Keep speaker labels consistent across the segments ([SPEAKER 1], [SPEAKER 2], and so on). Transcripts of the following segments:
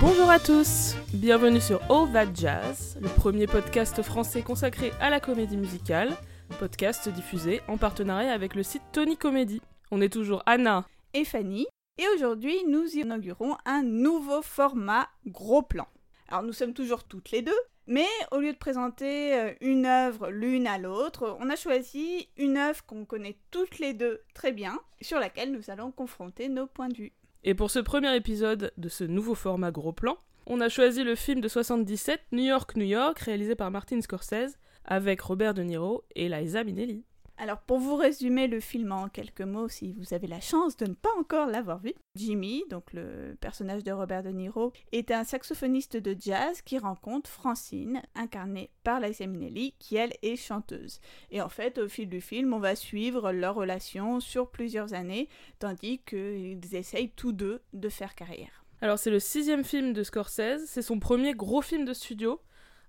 [SPEAKER 1] Bonjour à tous, bienvenue sur All That Jazz, le premier podcast français consacré à la comédie musicale, podcast diffusé en partenariat avec le site Tony Comedy. On est toujours Anna
[SPEAKER 2] et Fanny, et aujourd'hui nous inaugurons un nouveau format gros plan. Alors nous sommes toujours toutes les deux, mais au lieu de présenter euh, une œuvre l'une à l'autre, on a choisi une œuvre qu'on connaît toutes les deux très bien, sur laquelle nous allons confronter nos points de vue.
[SPEAKER 1] Et pour ce premier épisode de ce nouveau format gros plan, on a choisi le film de 77, New York, New York, réalisé par Martin Scorsese, avec Robert De Niro et Liza Minnelli.
[SPEAKER 2] Alors pour vous résumer le film en quelques mots, si vous avez la chance de ne pas encore l'avoir vu, Jimmy, donc le personnage de Robert De Niro, est un saxophoniste de jazz qui rencontre Francine, incarnée par Liza Minnelli, qui elle est chanteuse. Et en fait, au fil du film, on va suivre leur relation sur plusieurs années, tandis qu'ils essayent tous deux de faire carrière.
[SPEAKER 1] Alors c'est le sixième film de Scorsese, c'est son premier gros film de studio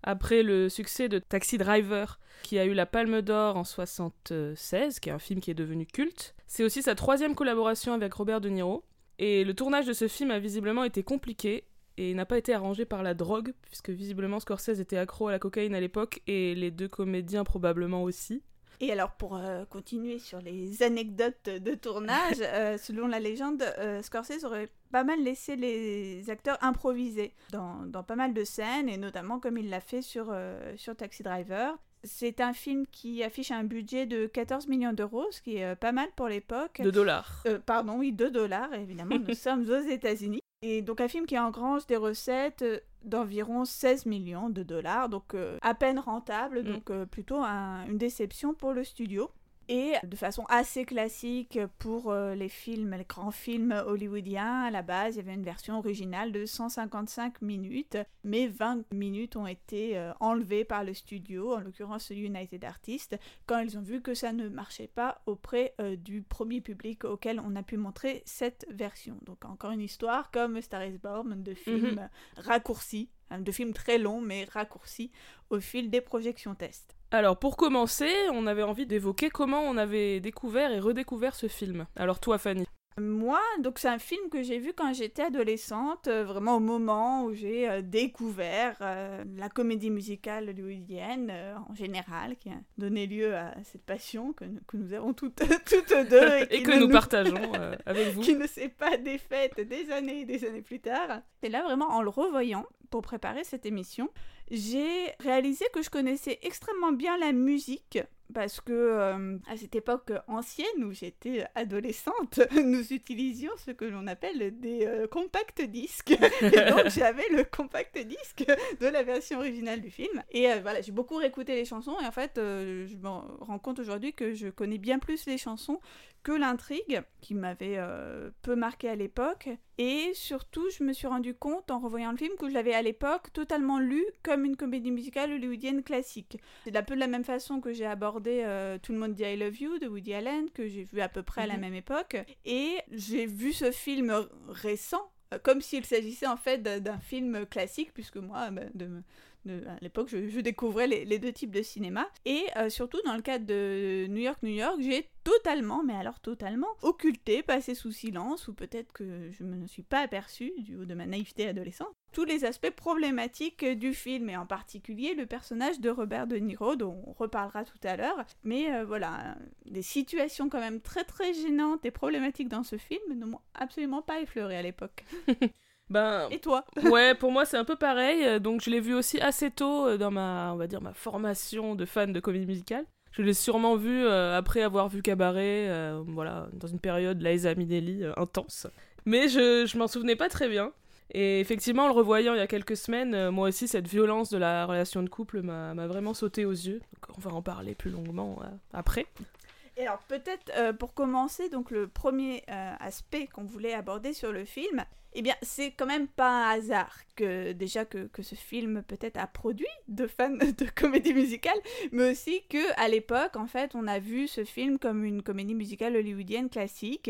[SPEAKER 1] après le succès de Taxi Driver, qui a eu la Palme d'Or en 76, qui est un film qui est devenu culte. C'est aussi sa troisième collaboration avec Robert De Niro. Et le tournage de ce film a visiblement été compliqué et n'a pas été arrangé par la drogue, puisque visiblement Scorsese était accro à la cocaïne à l'époque et les deux comédiens probablement aussi.
[SPEAKER 2] Et alors, pour euh, continuer sur les anecdotes de tournage, euh, selon la légende, euh, Scorsese aurait pas mal laissé les acteurs improviser dans, dans, pas mal de scènes, et notamment comme il l'a fait sur, sur Taxi Driver. C'est un film qui affiche un budget de 14 millions d'euros, ce qui est pas mal pour l'époque.
[SPEAKER 1] De dollars.
[SPEAKER 2] pardon, oui, de dollars, évidemment. Nous sommes aux États-Unis. Et donc un film qui engrange des recettes d'environ 16 millions de dollars, donc euh, à peine rentable, mm. donc euh, plutôt une déception pour le studio. Et de façon assez classique pour euh, les films, les grands films hollywoodiens, à la base, il y avait une version originale de 155 minutes, mais 20 minutes ont été euh, enlevées par le studio, en l'occurrence United Artists, quand ils ont vu que ça ne marchait pas auprès euh, du premier public auquel on a pu montrer cette version. Donc encore une histoire comme Star is Born de films mhm. raccourcis, hein, de films très longs mais raccourcis au fil des projections tests.
[SPEAKER 1] Alors pour commencer, on avait envie d'évoquer comment on avait découvert et redécouvert ce film. Alors toi Fanny
[SPEAKER 2] moi, donc c'est un film que j'ai vu quand j'étais adolescente, euh, vraiment au moment où j'ai euh, découvert euh, la comédie musicale hollywoodienne en général, qui a donné lieu à cette passion que, nous avons toutes, toutes deux.
[SPEAKER 1] Et, que nous, partageons avec vous.
[SPEAKER 2] Qui ne s'est pas défaite des années et des années plus tard. Et là, vraiment, en le revoyant, pour préparer cette émission, j'ai réalisé que je connaissais extrêmement bien la musique parce que euh, à cette époque ancienne où j'étais adolescente, nous utilisions ce que l'on appelle des euh, compacts disques. et donc j'avais le compact disque de la version originale du film. Et euh, voilà, j'ai beaucoup réécouté les chansons et en fait, je me rends compte aujourd'hui que je connais bien plus les chansons que l'intrigue qui m'avait peu marqué à l'époque. Et surtout, je me suis rendu compte en revoyant le film que je l'avais à l'époque totalement lu comme une comédie musicale hollywoodienne classique. C'est un peu de la même façon que j'ai abordé euh, Tout le monde dit I Love You de Woody Allen, que j'ai vu à peu près à la mhm. même époque. Et j'ai vu ce film récent euh, comme s'il s'agissait en fait d'un film classique, puisque moi, bah, de, à l'époque, je, découvrais les, deux types de cinéma. Et euh, surtout, dans le cadre de New York, New York, j'ai totalement, mais alors totalement, occulté, passé sous silence, ou peut-être que je ne me suis pas aperçue, du haut de ma naïveté adolescente, tous les aspects problématiques du film, et en particulier le personnage de Robert De Niro, dont on reparlera tout à l'heure. Mais euh, voilà, des situations quand même très très gênantes et problématiques dans ce film ne m'ont absolument pas effleuré à l'époque.
[SPEAKER 1] Ben,
[SPEAKER 2] Et toi
[SPEAKER 1] Ouais, pour moi c'est un peu pareil. Euh, donc je l'ai vu aussi assez tôt euh, dans ma, on va dire, ma formation de fan de comédie musicale. Je l'ai sûrement vu euh, après avoir vu Cabaret, voilà, dans une période Liza Minnelli intense. Mais je, je m'en souvenais pas très bien. Et effectivement, en le revoyant il y a quelques semaines, moi aussi, cette violence de la relation de couple m'a vraiment sauté aux yeux. Donc, on va en parler plus longuement après.
[SPEAKER 2] Et alors peut-être pour commencer, donc le premier aspect qu'on voulait aborder sur le film, eh bien, c'est quand même pas un hasard que déjà que, que ce film peut-être a produit de fans de comédie musicale, mais aussi que à l'époque, en fait, on a vu ce film comme une comédie musicale hollywoodienne classique,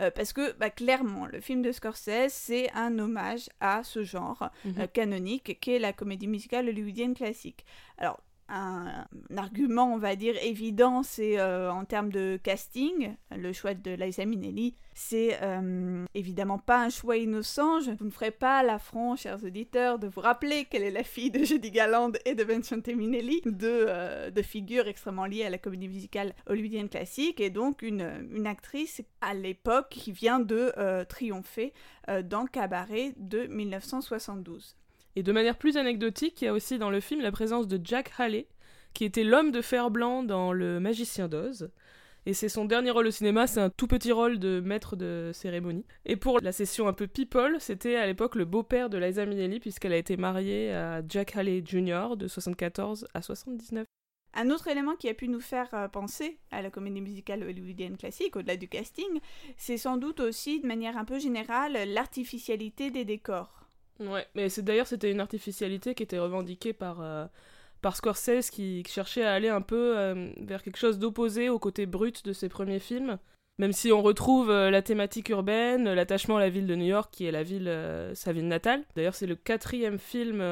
[SPEAKER 2] euh, parce que bah, clairement, le film de Scorsese, c'est un hommage à ce genre mhm. euh, canonique qu'est la comédie musicale hollywoodienne classique. Alors, un, argument, on va dire, évident, c'est euh, en termes de casting, le choix de Liza Minnelli. C'est euh, évidemment pas un choix innocent. Je vous ne ferai pas l'affront, chers auditeurs, de vous rappeler qu'elle est la fille de Judy Garland et de Vincente Minnelli, deux, euh, figures extrêmement liées à la comédie musicale hollywoodienne classique, et donc une, une actrice à l'époque qui vient de triompher dans Cabaret de 1972.
[SPEAKER 1] Et de manière plus anecdotique, il y a aussi dans le film la présence de Jack Haley, qui était l'homme de fer blanc dans Le Magicien d'Oz. Et c'est son dernier rôle au cinéma, c'est un tout petit rôle de maître de cérémonie. Et pour la session un peu people, c'était à l'époque le beau-père de Liza Minnelli, puisqu'elle a été mariée à Jack Haley Jr. de 74 à 79.
[SPEAKER 2] Un autre élément qui a pu nous faire euh, penser à la comédie musicale hollywoodienne classique, au-delà du casting, c'est sans doute aussi, de manière un peu générale, l'artificialité des décors.
[SPEAKER 1] Ouais, mais c'est d'ailleurs c'était une artificialité qui était revendiquée par euh, par Scorsese qui, cherchait à aller un peu euh, vers quelque chose d'opposé au côté brut de ses premiers films. Même si on retrouve euh, la thématique urbaine, l'attachement à la ville de New York, qui est la ville, sa ville natale. D'ailleurs, c'est le quatrième film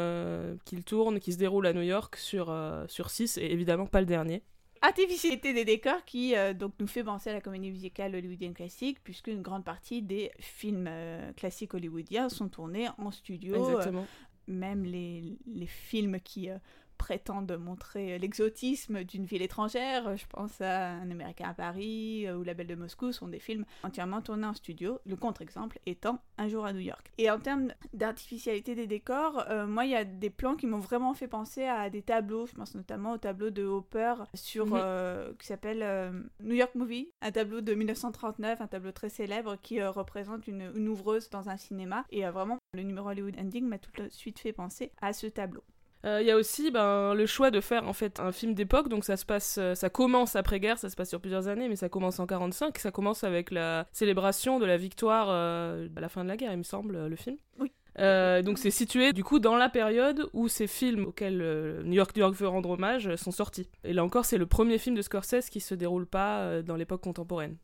[SPEAKER 1] qu'il tourne, qui se déroule à New York sur, sur six, et évidemment pas le dernier
[SPEAKER 2] artificialité des décors qui euh, donc nous fait penser à la comédie musicale hollywoodienne classique, puisque une grande partie des films euh, classiques hollywoodiens sont tournés en studio.
[SPEAKER 1] Exactement.
[SPEAKER 2] même les, les, films qui euh, prétendent montrer l'exotisme d'une ville étrangère. Je pense à Un Américain à Paris euh, ou La Belle de Moscou sont des films entièrement tournés en studio, le contre-exemple étant Un jour à New York. Et en termes d'artificialité des décors, euh, moi il y a des plans qui m'ont vraiment fait penser à des tableaux, je pense notamment au tableau de Hopper sur, mhm. euh, qui s'appelle New York Movie, un tableau de 1939, un tableau très célèbre qui représente une, une, ouvreuse dans un cinéma. Et vraiment, le numéro Hollywood Ending m'a tout de suite fait penser à ce tableau.
[SPEAKER 1] Euh, il y a aussi ben, le choix de faire en fait un film d'époque, donc ça se passe, euh, ça commence après-guerre, ça se passe sur plusieurs années, mais ça commence en 45, ça commence avec la célébration de la victoire euh, à la fin de la guerre, il me semble, le film.
[SPEAKER 2] Oui.
[SPEAKER 1] donc c'est situé du coup dans la période où ces films auxquels New York New York veut rendre hommage sont sortis. Et là encore c'est le premier film de Scorsese qui se déroule pas dans l'époque contemporaine.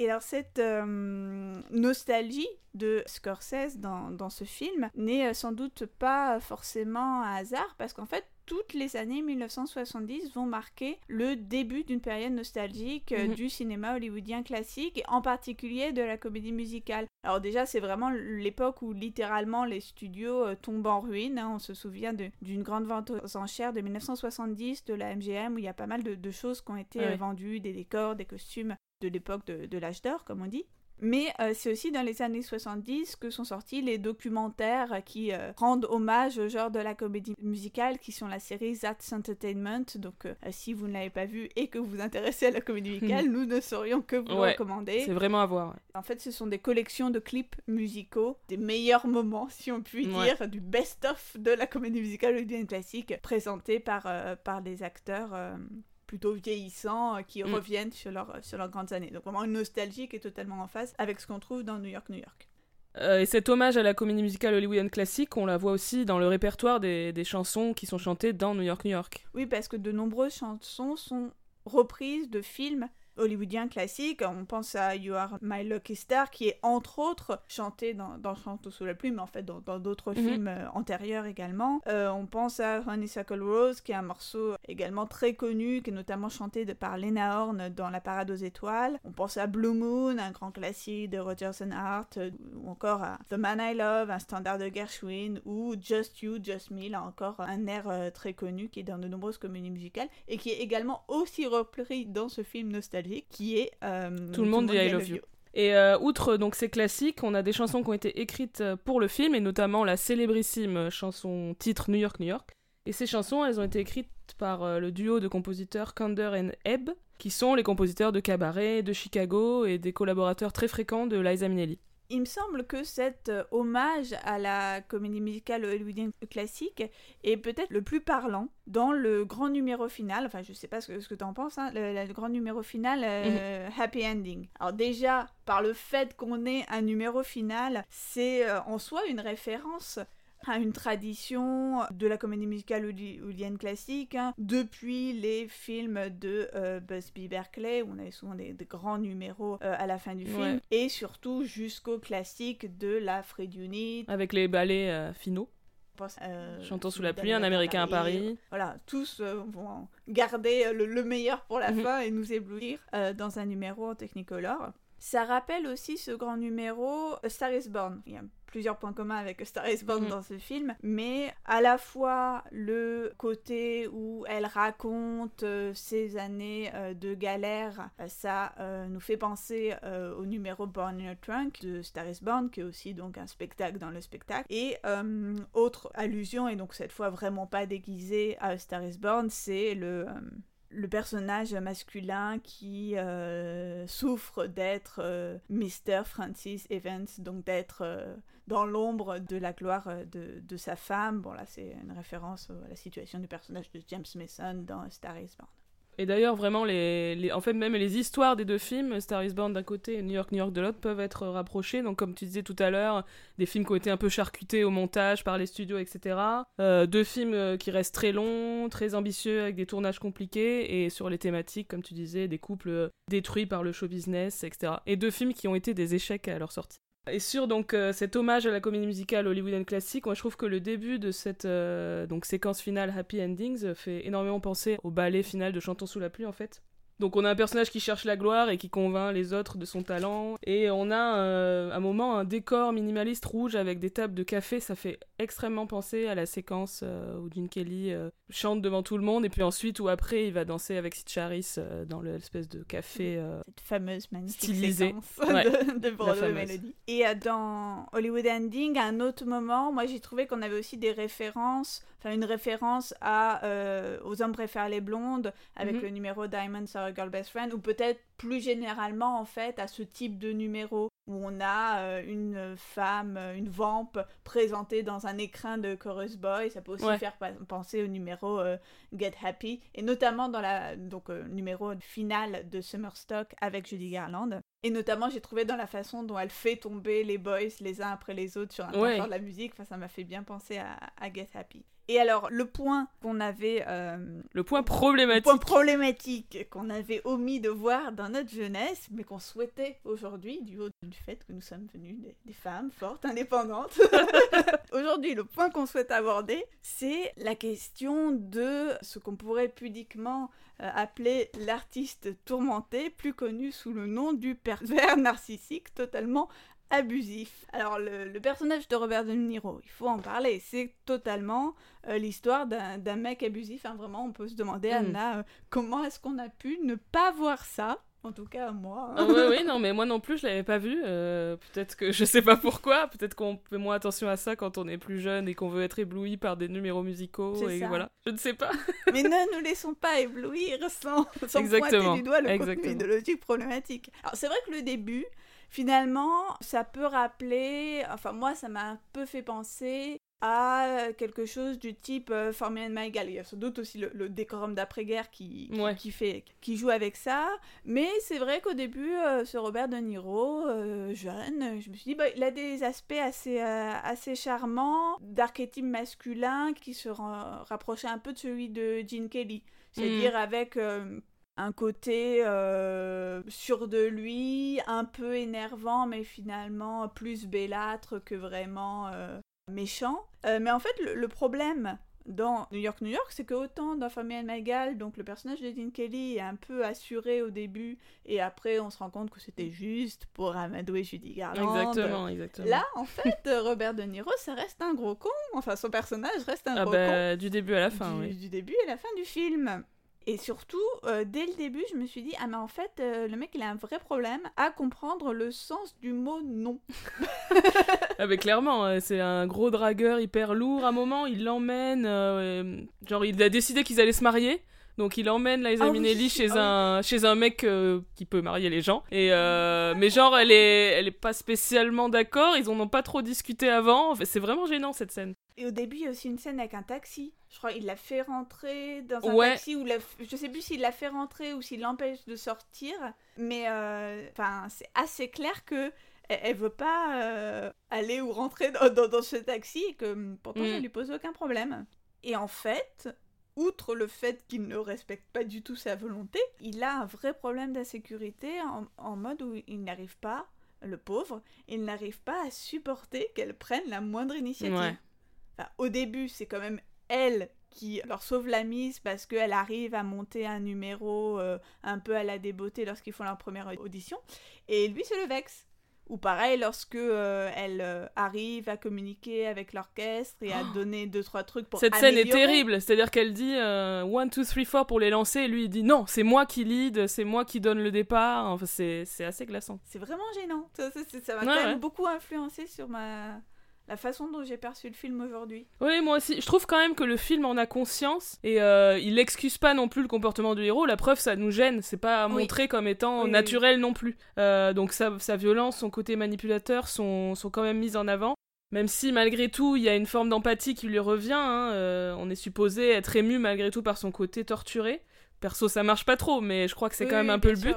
[SPEAKER 2] Et alors cette euh, nostalgie de Scorsese dans, dans ce film n'est euh, sans doute pas forcément un hasard parce qu'en fait toutes les années 1970 vont marquer le début d'une période nostalgique euh, mhm. du cinéma hollywoodien classique, et en particulier de la comédie musicale. Alors déjà, c'est vraiment l'époque où littéralement les studios tombent en ruine. Hein. On se souvient d'une grande vente aux enchères de 1970 de la MGM où il y a pas mal de, choses qui ont été vendues, des décors, des costumes de l'époque de, l'âge d'or, comme on dit. Mais euh, c'est aussi dans les années 70 que sont sortis les documentaires qui euh, rendent hommage au genre de la comédie musicale, qui sont la série That's Entertainment. Donc, euh, si vous ne l'avez pas vu et que vous vous intéressez à la comédie musicale, nous ne saurions que vous recommander.
[SPEAKER 1] C'est vraiment à voir.
[SPEAKER 2] En fait, ce sont des collections de clips musicaux, des meilleurs moments, si on peut dire, du best-of de la comédie musicale bien classique, présentés par, par des acteurs plutôt vieillissants euh, qui mm. reviennent sur, leur, sur leurs grandes années. Donc vraiment une nostalgie qui est totalement en phase avec ce qu'on trouve dans New York, New York.
[SPEAKER 1] Euh, et cet hommage à la comédie musicale hollywoodienne classique, on la voit aussi dans le répertoire des, des, chansons qui sont chantées dans New York, New York.
[SPEAKER 2] Oui, parce que de nombreuses chansons sont reprises de films hollywoodien classique. On pense à You Are My Lucky Star, qui est entre autres chanté dans, dans Chante sous la pluie, mais en fait dans d'autres mhm. films euh, antérieurs également. Euh, on pense à Honeysuckle Rose, qui est un morceau également très connu, qui est notamment chanté de, par Lena Horne dans La Parade aux Étoiles. On pense à Blue Moon, un grand classique de Rogers and Hart, euh, ou encore à The Man I Love, un standard de Gershwin, ou Just You, Just Me, là encore un air très connu qui est dans de nombreuses comédies musicales et qui est également aussi repris dans ce film qui est
[SPEAKER 1] euh, Tout le monde dit I Love You. Et euh, outre donc ces classiques, on a des chansons qui ont été écrites euh, pour le film, et notamment la célébrissime chanson titre New York, New York. Et ces chansons, elles ont été écrites par le duo de compositeurs Kander et Ebb, qui sont les compositeurs de Cabaret, de Chicago et des collaborateurs très fréquents de Liza Minnelli
[SPEAKER 2] il me semble que cet euh, hommage à la comédie musicale hollywoodienne classique est peut-être le plus parlant dans le grand numéro final. Enfin, je sais pas ce que, ce que tu en penses, hein, le, grand numéro final, euh, mhm. Happy Ending. Alors, déjà, par le fait qu'on ait un numéro final, c'est euh, en soi une référence à une tradition de la comédie musicale hollywoodienne classique, hein. depuis les films de euh, Busby Berkeley, où on avait souvent des, grands numéros euh, à la fin du film, et surtout jusqu'au classique de la Fred Unit.
[SPEAKER 1] Avec les ballets euh, finaux
[SPEAKER 2] euh,
[SPEAKER 1] Chantons sous la pluie, un Américain à Paris.
[SPEAKER 2] Voilà, tous euh, vont garder le, le meilleur pour la
[SPEAKER 1] Mhm.
[SPEAKER 2] fin et nous éblouir euh, dans un numéro en Technicolor. Ça rappelle aussi ce grand numéro A Star is Born. Il y a plusieurs points communs avec Star is Born
[SPEAKER 1] Mhm.
[SPEAKER 2] dans ce film, mais à la fois le côté où elle raconte euh, ses années euh, de galère, euh, ça nous fait penser au numéro Born in a Trunk de Star is Born, qui est aussi donc un spectacle dans le spectacle. Et autre allusion, et donc cette fois vraiment pas déguisée à Star is Born, c'est le... le personnage masculin qui euh, souffre d'être euh, Mr. Francis Evans, donc d'être euh, dans l'ombre de la gloire de, de sa femme. Bon là c'est une référence à la situation du personnage de James Mason dans Star is Born.
[SPEAKER 1] Et d'ailleurs, vraiment, les, en fait, même les histoires des deux films, Star is Born d'un côté et New York, New York de l'autre, peuvent être rapprochées. Donc, comme tu disais tout à l'heure, des films qui ont été un peu charcutés au montage par les studios, etc. Euh, deux films euh, qui restent très longs, très ambitieux, avec des tournages compliqués, et sur les thématiques, comme tu disais, des couples euh, détruits par le show business, etc. Et deux films qui ont été des échecs à leur sortie. Et sur donc euh, cet hommage à la comédie musicale hollywoodienne classique, moi je trouve que le début de cette euh, donc séquence finale Happy Endings euh, fait énormément penser au ballet final de Chantons sous la pluie en fait. Donc on a un personnage qui cherche la gloire et qui convainc les autres de son talent. Et on a euh, un moment un décor minimaliste rouge avec des tables de café. Ça fait extrêmement penser à la séquence euh, où Gene Kelly euh, chante devant tout le monde. Et puis ensuite où après il va danser avec Sid Charis dans l'espèce de café.
[SPEAKER 2] Cette fameuse magnifique
[SPEAKER 1] Stylisée.
[SPEAKER 2] séquence
[SPEAKER 1] Ouais.
[SPEAKER 2] de, de Broadway. Melody. Et dans Hollywood Ending, à un autre moment, moi j'ai trouvé qu'on avait aussi des références, enfin une référence à aux hommes préfèrent les blondes avec
[SPEAKER 1] Mhm.
[SPEAKER 2] le numéro Diamonds are Girl Best Friend, ou peut-être plus généralement en fait à ce type de numéro où on a euh, une femme, euh, une vamp présentée dans un écrin de chorus boy. Ça peut aussi
[SPEAKER 1] Ouais.
[SPEAKER 2] faire penser au numéro euh, Get Happy, et notamment dans la donc euh, numéro final de Summer Stock avec Judy Garland. Et notamment, j'ai trouvé dans la façon dont elle fait tomber les boys les uns après les autres sur un
[SPEAKER 1] Ouais.
[SPEAKER 2] de la musique, enfin, ça m'a fait bien penser à, à Get Happy. Et alors, le point qu'on avait, euh,
[SPEAKER 1] Le point
[SPEAKER 2] le
[SPEAKER 1] problématique.
[SPEAKER 2] point problématique qu'on avait omis de voir dans notre jeunesse, mais qu'on souhaitait aujourd'hui, du haut du fait que nous sommes venus des, des femmes fortes, indépendantes. aujourd'hui, le point qu'on souhaite aborder, c'est la question de ce qu'on pourrait pudiquement euh, appeler l'artiste tourmenté, plus connu sous le nom du pervers narcissique totalement abusif. Alors le, le personnage de Robert De Niro, il faut en parler, c'est totalement euh, l'histoire d'un d'un mec abusif. hein. Vraiment, on peut se demander,
[SPEAKER 1] Mm.
[SPEAKER 2] Anna, euh, comment est-ce qu'on a pu ne pas voir ça? En tout cas, moi. hein.
[SPEAKER 1] Ah ouais, oui, non, mais moi non plus, je l'avais pas vu. Euh, peut-être que je sais pas pourquoi. Peut-être qu'on fait moins attention à ça quand on est plus jeune et qu'on veut être ébloui par des numéros musicaux.
[SPEAKER 2] C'est
[SPEAKER 1] Et
[SPEAKER 2] ça.
[SPEAKER 1] voilà. Je ne sais pas.
[SPEAKER 2] Mais ne nous laissons pas éblouir sans, sans
[SPEAKER 1] Exactement.
[SPEAKER 2] pointer du doigt le contenu
[SPEAKER 1] Exactement.
[SPEAKER 2] idéologique problématique. Alors c'est vrai que le début, finalement, ça peut rappeler, enfin moi ça m'a un peu fait penser à quelque chose du type euh, For Me and My Gal. Il y a sans doute aussi le, le décorum d'après-guerre qui, qui,
[SPEAKER 1] Ouais.
[SPEAKER 2] qui fait, qui joue avec ça. Mais c'est vrai qu'au début, euh, ce Robert De Niro, euh, jeune, je me suis dit, bah, il a des aspects assez, euh, assez charmants, d'archétype masculin qui se rapprochait un peu de celui de Gene Kelly. C'est-à-dire avec euh, un côté euh, sûr de lui, un peu énervant, mais finalement plus bellâtre que vraiment euh, méchant. Euh, mais en fait, le, le problème dans New York, New York, c'est que autant dans Family and My Gal, donc le personnage de Dean Kelly est un peu assuré au début, et après on se rend compte que c'était juste pour amadouer Judy Garland.
[SPEAKER 1] Exactement, exactement.
[SPEAKER 2] Là, en fait, euh, Robert De Niro, ça reste un gros con. Enfin, son personnage reste un
[SPEAKER 1] ah
[SPEAKER 2] gros
[SPEAKER 1] bah, du début à la
[SPEAKER 2] con
[SPEAKER 1] fin,
[SPEAKER 2] du,
[SPEAKER 1] oui.
[SPEAKER 2] du début à la fin du film. Et surtout, euh, dès le début, je me suis dit, ah mais en fait, euh, le mec, il a un vrai problème à comprendre le sens du mot non.
[SPEAKER 1] Ah bah, clairement, euh, c'est un gros dragueur hyper lourd. À un moment, il l'emmène. euh, genre, il a décidé qu'ils allaient se marier. Donc il emmène Liza
[SPEAKER 2] oui,
[SPEAKER 1] Minnelli chez,
[SPEAKER 2] ah
[SPEAKER 1] un, chez un mec euh, qui peut marier les gens. Et euh, mais genre, elle est, elle est pas spécialement d'accord. Ils en ont pas trop discuté avant. Enfin, c'est vraiment gênant cette scène.
[SPEAKER 2] Et au début, il y a aussi une scène avec un taxi. Je crois qu'il l'a fait rentrer dans un
[SPEAKER 1] Ouais.
[SPEAKER 2] taxi ou l'a- je sais plus s'il l'a fait rentrer ou s'il l'empêche de sortir. Mais euh, enfin, c'est assez clair que elle, elle veut pas euh, aller ou rentrer dans, dans- dans ce taxi et que hum, pourtant ça
[SPEAKER 1] Mm.
[SPEAKER 2] lui pose aucun problème. Et en fait, outre le fait qu'il ne respecte pas du tout sa volonté, il a un vrai problème d'insécurité en, en mode où il n'arrive pas, le pauvre, il n'arrive pas à supporter qu'elle prenne la moindre initiative.
[SPEAKER 1] Ouais.
[SPEAKER 2] Au début, c'est quand même elle qui leur sauve la mise parce qu'elle arrive à monter un numéro euh, un peu à la débeauté lorsqu'ils font leur première audition. Et lui, c'est le Vex. Ou pareil, lorsque euh, elle euh, arrive à communiquer avec l'orchestre et à oh. donner deux trois trucs pour
[SPEAKER 1] Cette scène est terrible, c'est-à-dire qu'elle dit one two three four pour les lancer, et lui il dit non, c'est moi qui lead, c'est moi qui donne le départ. Enfin, c'est assez glaçant.
[SPEAKER 2] C'est vraiment gênant. Ça, m'a quand même beaucoup influencé sur ma la façon dont j'ai perçu le film aujourd'hui.
[SPEAKER 1] Oui, moi aussi. Je trouve quand même que le film en a conscience et euh, il n'excuse pas non plus le comportement du héros. La preuve, ça nous gêne. C'est pas montré comme étant naturel non plus. Euh, donc sa, sa, violence, son côté manipulateur sont, sont quand même mis en avant. Même si malgré tout, il y a une forme d'empathie qui lui revient. Hein, euh, on est supposé être ému malgré tout par son côté torturé. Perso, ça marche pas trop, mais je crois que c'est quand même un peu le but.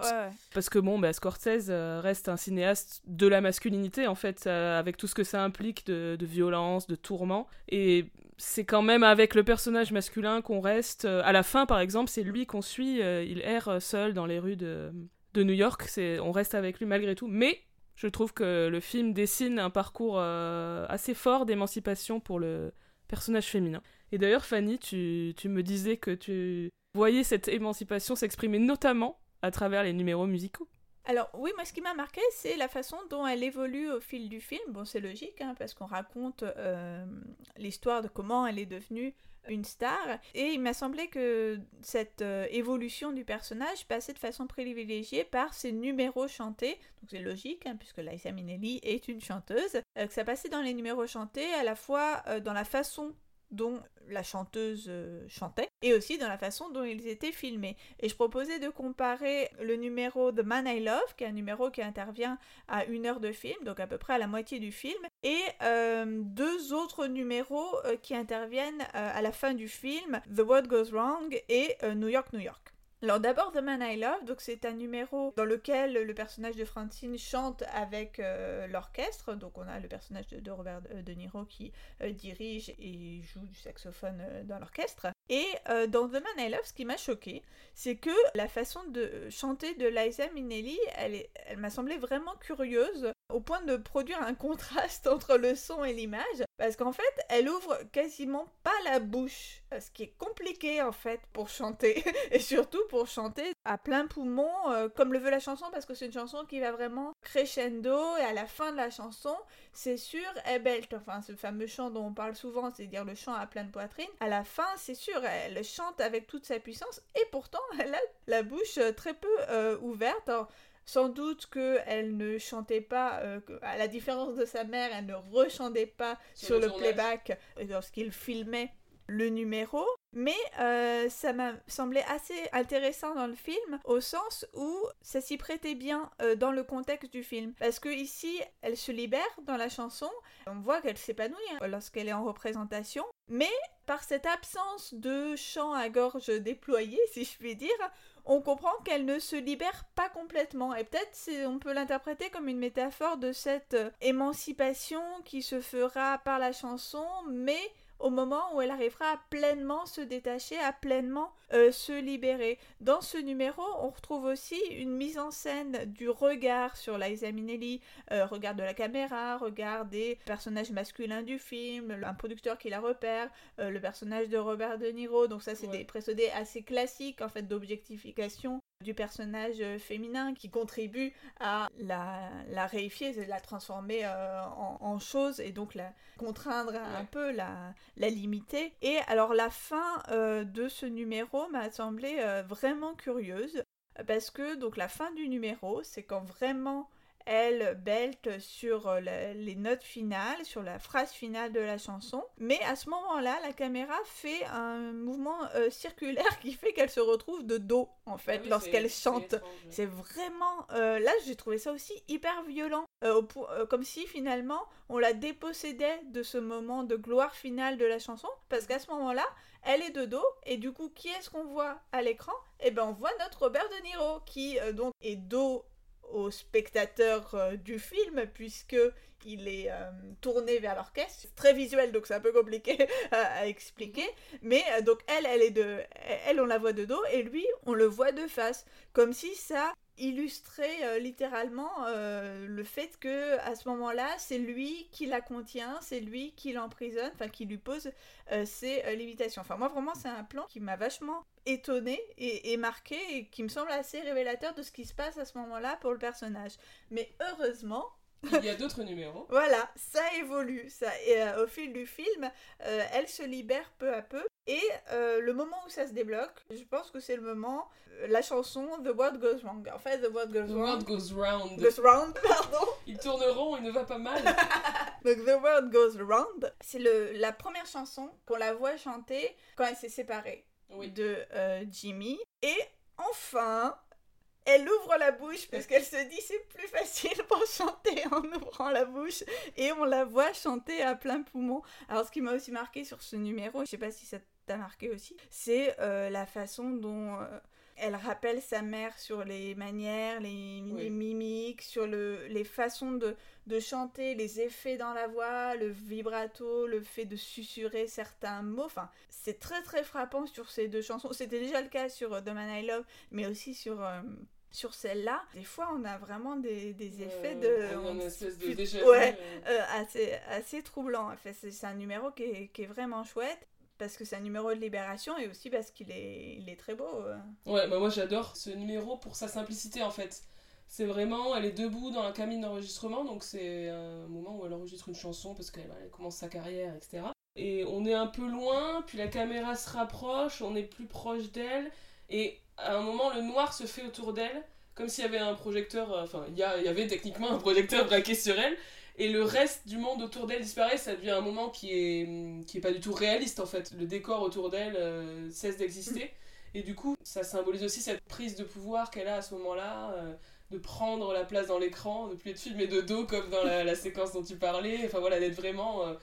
[SPEAKER 1] Parce que bon, bah, Scorsese euh, reste un cinéaste de la masculinité, en fait, euh, avec tout ce que ça implique de, violence, de tourment. Et c'est quand même avec le personnage masculin qu'on reste. Euh, à la fin, par exemple, c'est lui qu'on suit. il erre seul dans les rues de, de New York. On reste avec lui malgré tout. Mais je trouve que le film dessine un parcours assez fort d'émancipation pour le personnage féminin. Et d'ailleurs, Fanny, tu, tu me disais que tu voyez cette émancipation s'exprimer notamment à travers les numéros musicaux.
[SPEAKER 2] Alors oui, moi ce qui m'a marqué, c'est la façon dont elle évolue au fil du film. Bon, c'est logique, hein, parce qu'on raconte euh, l'histoire de comment elle est devenue une star. Et il m'a semblé que cette euh, évolution du personnage passait de façon privilégiée par ses numéros chantés. Donc c'est logique, hein, puisque Liza Minnelli est une chanteuse. Euh, que ça passait dans les numéros chantés, à la fois dans la façon dont la chanteuse euh, chantait et aussi dans la façon dont ils étaient filmés. Et je proposais de comparer le numéro The Man I Love, qui est un numéro qui intervient à une heure de film, donc à peu près à la moitié du film, et euh, deux autres numéros euh, qui interviennent à la fin du film, The World Goes Wrong et New York, New York. Alors d'abord The Man I Love, donc c'est un numéro dans lequel le personnage de Francine chante avec euh, l'orchestre. Donc on a le personnage de, Robert De Niro qui euh, dirige et joue du saxophone euh, dans l'orchestre. Et dans The Man I Love, ce qui m'a choqué, c'est que la façon de chanter de Liza Minnelli, elle, elle m'a semblé vraiment curieuse au point de produire un contraste entre le son et l'image, parce qu'en fait, elle ouvre quasiment pas la bouche, ce qui est compliqué en fait pour chanter, et surtout pour chanter à plein poumon, euh, comme le veut la chanson, parce que c'est une chanson qui va vraiment crescendo, et à la fin de la chanson, c'est sûr, elle belle, enfin ce fameux chant dont on parle souvent, c'est-à-dire le chant à pleine poitrine, à la fin, c'est sûr, elle chante avec toute sa puissance, et pourtant, elle a la bouche très peu euh, ouverte. Sans doute qu'elle ne chantait pas, euh, à la différence de sa mère, elle ne rechantait pas sur, le, playback lorsqu'il filmait le numéro, mais euh, ça m'a semblé assez intéressant dans le film au sens où ça s'y prêtait bien euh, dans le contexte du film. Parce que ici, elle se libère dans la chanson, on voit qu'elle s'épanouit hein, lorsqu'elle est en représentation, mais par cette absence de chant à gorge déployée, si je puis dire, on comprend qu'elle ne se libère pas complètement. Et peut-être on peut l'interpréter comme une métaphore de cette euh, émancipation qui se fera par la chanson, mais au moment où elle arrivera à pleinement se détacher, à pleinement euh, se libérer. Dans ce numéro, on retrouve aussi une mise en scène du regard sur Liza Minnelli, euh, regard de la caméra, regard des personnages masculins du film, un producteur qui la repère, euh, le personnage de Robert De Niro. Donc ça, c'est des précédés assez classiques en fait d'objectification du personnage euh, féminin qui contribue à la, la réifier, la transformer euh, en, chose et donc la contraindre un peu, la, la limiter. Et alors la fin euh, de ce numéro m'a semblé vraiment curieuse parce que donc la fin du numéro, c'est quand vraiment elle belte sur euh, les notes finales, sur la phrase finale de la chanson. Mais à ce moment-là, la caméra fait un mouvement euh, circulaire qui fait qu'elle se retrouve de dos, en fait, ah lorsqu'elle chante. C'est vraiment... Euh, là, j'ai trouvé ça aussi hyper violent. Comme si finalement, on la dépossédait de ce moment de gloire finale de la chanson. Parce qu'à ce moment-là, elle est de dos. Et du coup, qui est-ce qu'on voit à l'écran? Eh ben, on voit notre Robert De Niro, qui donc est dos au spectateur euh, du film puisque il est euh, tourné vers l'orchestre. C'est très visuel donc c'est un peu compliqué à, expliquer. Mais euh, donc elle, elle est de, elle on la voit de dos et lui on le voit de face, comme si ça illustrer euh, littéralement euh, le fait que à ce moment-là, c'est lui qui la contient, c'est lui qui l'emprisonne, enfin qui lui pose euh, ses limitations. Enfin moi vraiment c'est un plan qui m'a vachement étonné et, et, marqué et qui me semble assez révélateur de ce qui se passe à ce moment-là pour le personnage. Mais heureusement,
[SPEAKER 1] il y a d'autres numéros.
[SPEAKER 2] voilà, ça évolue. Ça, et, au fil du film, elle se libère peu à peu. Et euh, le moment où ça se débloque, je pense que c'est le moment, euh, la chanson The World Goes Wrong. En fait, The World Goes
[SPEAKER 1] The
[SPEAKER 2] Wrong.
[SPEAKER 1] World Goes Round.
[SPEAKER 2] Goes Round, pardon.
[SPEAKER 1] il tourne rond, il ne va pas mal.
[SPEAKER 2] Donc The World Goes Round, c'est la première chanson qu'on la voit chanter quand elle s'est séparée de euh, Jimmy. Et enfin, elle ouvre la bouche parce qu'elle se dit c'est plus facile pour chanter en ouvrant la bouche et on la voit chanter à plein poumon. Alors ce qui m'a aussi marqué sur ce numéro, je sais pas si ça t'a marqué aussi, c'est euh, la façon dont euh, elle rappelle sa mère sur les manières, les, mimiques, sur le, les façons de, de, chanter, les effets dans la voix, le vibrato, le fait de susurrer certains mots. Enfin, c'est très très frappant sur ces deux chansons. C'était déjà le cas sur euh, The Man I Love, mais aussi sur sur celle-là, des fois on a vraiment des, des effets de.
[SPEAKER 1] On, espèce de déjà
[SPEAKER 2] ouais, assez, assez troublant. En fait, c'est un numéro qui est, qui est, vraiment chouette parce que c'est un numéro de libération et aussi parce qu'il est, il est très beau. Euh.
[SPEAKER 1] Ouais, bah moi j'adore ce numéro pour sa simplicité en fait. C'est vraiment, elle est debout dans la cabine d'enregistrement, donc c'est un moment où elle enregistre une chanson parce qu'elle commence sa carrière, etc. Et on est un peu loin, puis la caméra se rapproche, on est plus proche d'elle, et à un moment le noir se fait autour d'elle, comme s'il y avait un projecteur, euh, enfin il y, y avait techniquement un projecteur braqué sur elle, et le reste du monde autour d'elle disparaît, ça devient un moment qui est, qui est pas du tout réaliste en fait. Le décor autour d'elle euh, cesse d'exister. Et du coup, ça symbolise aussi cette prise de pouvoir qu'elle a à ce moment-là, euh, de prendre la place dans l'écran, de plus être filmée de dos comme dans la, séquence dont tu parlais. Enfin voilà, d'être vraiment euh,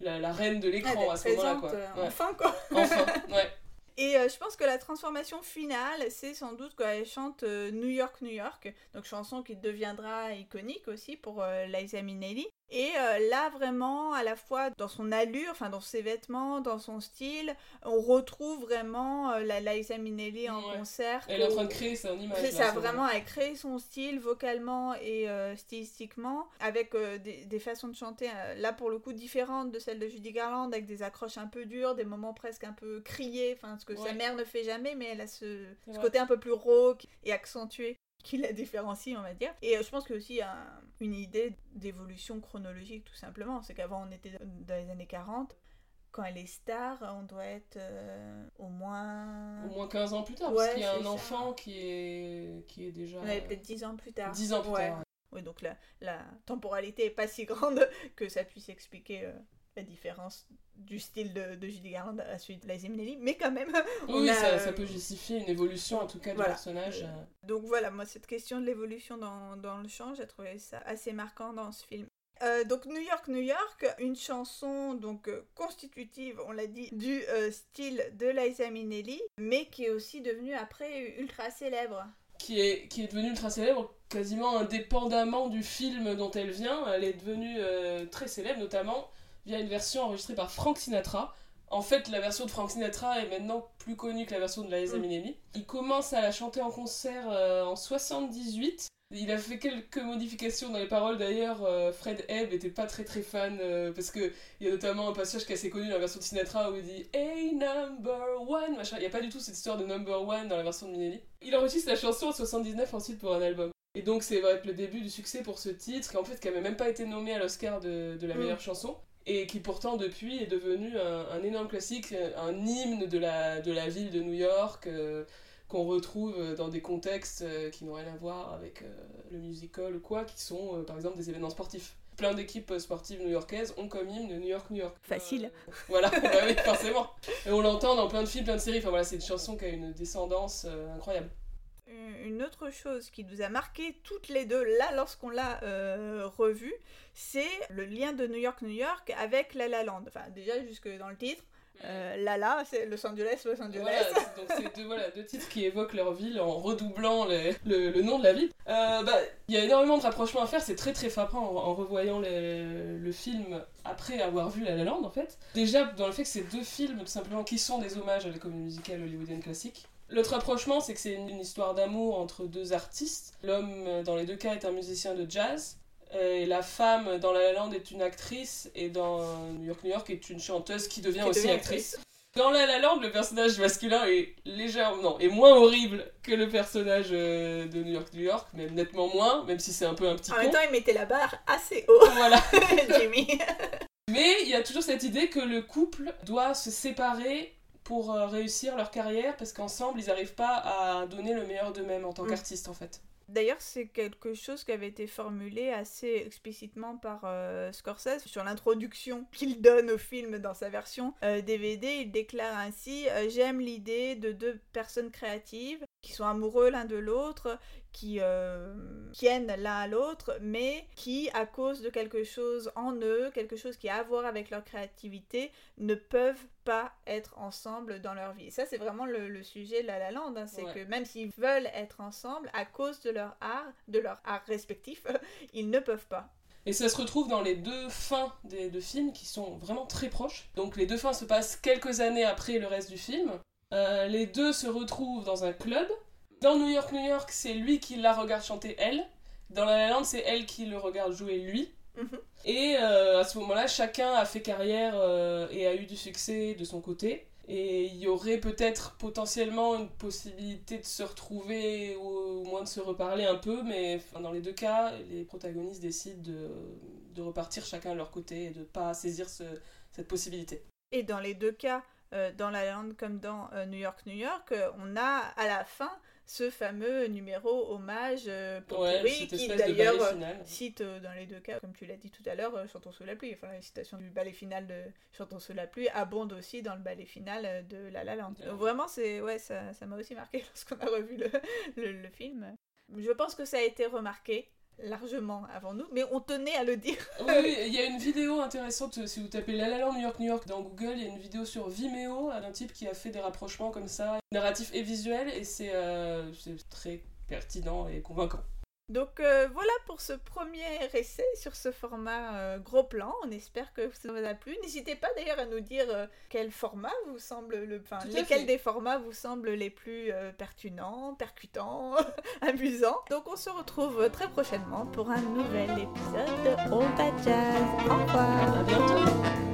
[SPEAKER 1] la, la, reine de l'écran à ce moment-là. Quoi.
[SPEAKER 2] Enfin quoi
[SPEAKER 1] Enfin, ouais.
[SPEAKER 2] Et euh, je pense que la transformation finale, c'est sans doute quand elle chante euh, New York, New York, donc chanson qui deviendra iconique aussi pour euh, Liza Minnelli. Et euh, là, vraiment, à la fois dans son allure, enfin dans ses vêtements, dans son style, on retrouve vraiment euh, la Liza Minnelli en concert.
[SPEAKER 1] Elle est en train de créer son image.
[SPEAKER 2] C'est ça, vraiment, elle crée son style vocalement et euh, stylistiquement, avec des, façons de chanter, là pour le coup, différentes de celles de Judy Garland, avec des accroches un peu dures, des moments presque un peu criés, enfin ce que sa mère ne fait jamais, mais elle a ce, ce côté un peu plus rauque et accentué qui la différencie, on va dire. Et je pense qu'il y a aussi une idée d'évolution chronologique, tout simplement. C'est qu'avant, on était dans les années 40. Quand elle est star, on doit être euh, au moins...
[SPEAKER 1] Au moins 15 ans plus tard, parce qu'il y a un enfant qui est, qui est déjà...
[SPEAKER 2] Ouais, peut-être 10 ans plus tard.
[SPEAKER 1] 10 ans plus tard.
[SPEAKER 2] Oui, donc la, la temporalité est pas si grande que ça puisse expliquer euh, la différence du style de, de Judy Garland à celui de Liza Minnelli, mais quand même.
[SPEAKER 1] oui, ça, ça, peut justifier une évolution en tout cas du personnage.
[SPEAKER 2] Euh. Donc voilà, moi cette question de l'évolution dans, dans, le chant, j'ai trouvé ça assez marquant dans ce film. Euh, donc New York, New York, une chanson donc euh, constitutive, on l'a dit, du style de Liza Minnelli, mais qui est aussi devenue après ultra célèbre.
[SPEAKER 1] Qui est, qui est devenue ultra célèbre quasiment indépendamment du film dont elle vient. Elle est devenue très célèbre, notamment via une version enregistrée par Frank Sinatra. En fait, la version de Frank Sinatra est maintenant plus connue que la version de Liza mm. Minnelli. Il commence à la chanter en concert euh, en 78. Il a fait quelques modifications dans les paroles d'ailleurs. Euh, Fred Ebb était pas très très fan euh, parce que il y a notamment un passage qui est assez connu dans la version de Sinatra où il dit Hey number one machin. Il n'y a pas du tout cette histoire de number one dans la version de Minnelli. Il enregistre la chanson en 79 ensuite pour un album. Et donc c'est va être le début du succès pour ce titre qui en fait qui avait même pas été nommé à l'Oscar de, de, la mm. meilleure chanson et qui pourtant depuis est devenu un, énorme classique, un hymne de la, de la ville de New York, euh, qu'on retrouve dans des contextes euh, qui n'ont rien à voir avec euh, le musical ou quoi, qui sont par exemple des événements sportifs. Plein d'équipes sportives new-yorkaises ont comme hymne New York, New York.
[SPEAKER 2] Facile.
[SPEAKER 1] voilà, bah oui, forcément. Et on l'entend dans plein de films, plein de séries. Enfin voilà, c'est une chanson qui a une descendance incroyable
[SPEAKER 2] une autre chose qui nous a marqué toutes les deux là lorsqu'on l'a euh, revu, c'est le lien de New York New York avec La La Land. Enfin déjà jusque dans le titre. Euh, Lala, c'est Los Angeles, Los Angeles.
[SPEAKER 1] Voilà, donc c'est deux, voilà, deux titres qui évoquent leur ville en redoublant le, le, nom de la ville. Euh, bah, il y a énormément de rapprochements à faire, c'est très très frappant en, revoyant le film après avoir vu La La Land en fait. Déjà dans le fait que c'est deux films tout simplement qui sont des hommages à la comédie musicale hollywoodienne classique L'autre rapprochement, c'est que c'est une, histoire d'amour entre deux artistes. L'homme, euh, dans les deux cas, est un musicien de jazz. Et la femme, dans La La Land, est une actrice. Et dans New York, New York, est une chanteuse qui devient aussi actrice. Dans La La Land, le personnage masculin est légèrement, non, est moins horrible que le personnage euh, de New York, New York, même nettement moins, même si c'est un peu un petit
[SPEAKER 2] En même temps, il mettait la barre assez haut.
[SPEAKER 1] Voilà.
[SPEAKER 2] Jimmy.
[SPEAKER 1] Mais il y a toujours cette idée que le couple doit se séparer pour euh, réussir leur carrière parce qu'ensemble ils n'arrivent pas à donner le meilleur d'eux-mêmes en tant mm. qu'artistes en fait.
[SPEAKER 2] D'ailleurs, c'est quelque chose qui avait été formulé assez explicitement par euh, Scorsese sur l'introduction qu'il donne au film dans sa version DVD. Euh, il déclare ainsi J'aime l'idée de deux personnes créatives qui sont amoureux l'un de l'autre, qui euh, tiennent l'un à l'autre, mais qui, à cause de quelque chose en eux, quelque chose qui a à voir avec leur créativité, ne peuvent pas être ensemble dans leur vie. ça, c'est vraiment le, sujet de La La Land, hein. c'est que même s'ils veulent être ensemble, à cause de leur art, de leur art respectif, ils ne peuvent pas.
[SPEAKER 1] Et ça se retrouve dans les deux fins des deux films qui sont vraiment très proches. Donc les deux fins se passent quelques années après le reste du film. Euh, les deux se retrouvent dans un club dans New York, New York, c'est lui qui la regarde chanter elle. Dans La La Land, c'est elle qui le regarde jouer lui. Mhm. Et euh, à ce moment-là, chacun a fait carrière euh, et a eu du succès de son côté. Et il y aurait peut-être potentiellement une possibilité de se retrouver ou au moins de se reparler un peu, mais dans les deux cas, les protagonistes décident de, de repartir chacun de leur côté et de ne pas saisir cette possibilité.
[SPEAKER 2] Et dans les deux cas, euh, dans La Land comme dans New York, New York, on a à la fin ce fameux numéro hommage euh, pour ouais, qui d'ailleurs euh, cite euh, dans les deux cas, comme tu l'as dit tout à l'heure, Chantons sous la pluie. Enfin, la citation du ballet final de Chantons sous la pluie abonde aussi dans le ballet final de La La Land. Donc, vraiment, c'est ouais, ça m'a aussi marqué lorsqu'on a revu le, le film. Je pense que ça a été remarqué largement avant nous, mais on tenait à le dire.
[SPEAKER 1] oui, il y a une vidéo intéressante, si vous tapez La La New York New York dans Google, il y a une vidéo sur Vimeo d'un type qui a fait des rapprochements comme ça, narratif et visuel, et c'est euh, très pertinent et convaincant.
[SPEAKER 2] Donc euh, voilà pour ce premier essai sur ce format euh, gros plan. On espère que ça vous a plu. N'hésitez pas d'ailleurs à nous dire euh, quel format vous semble le, enfin lesquels des formats vous semblent les plus pertinents, percutants, amusants. Donc on se retrouve très prochainement pour un nouvel épisode de All Jazz. Au revoir.
[SPEAKER 1] À bientôt.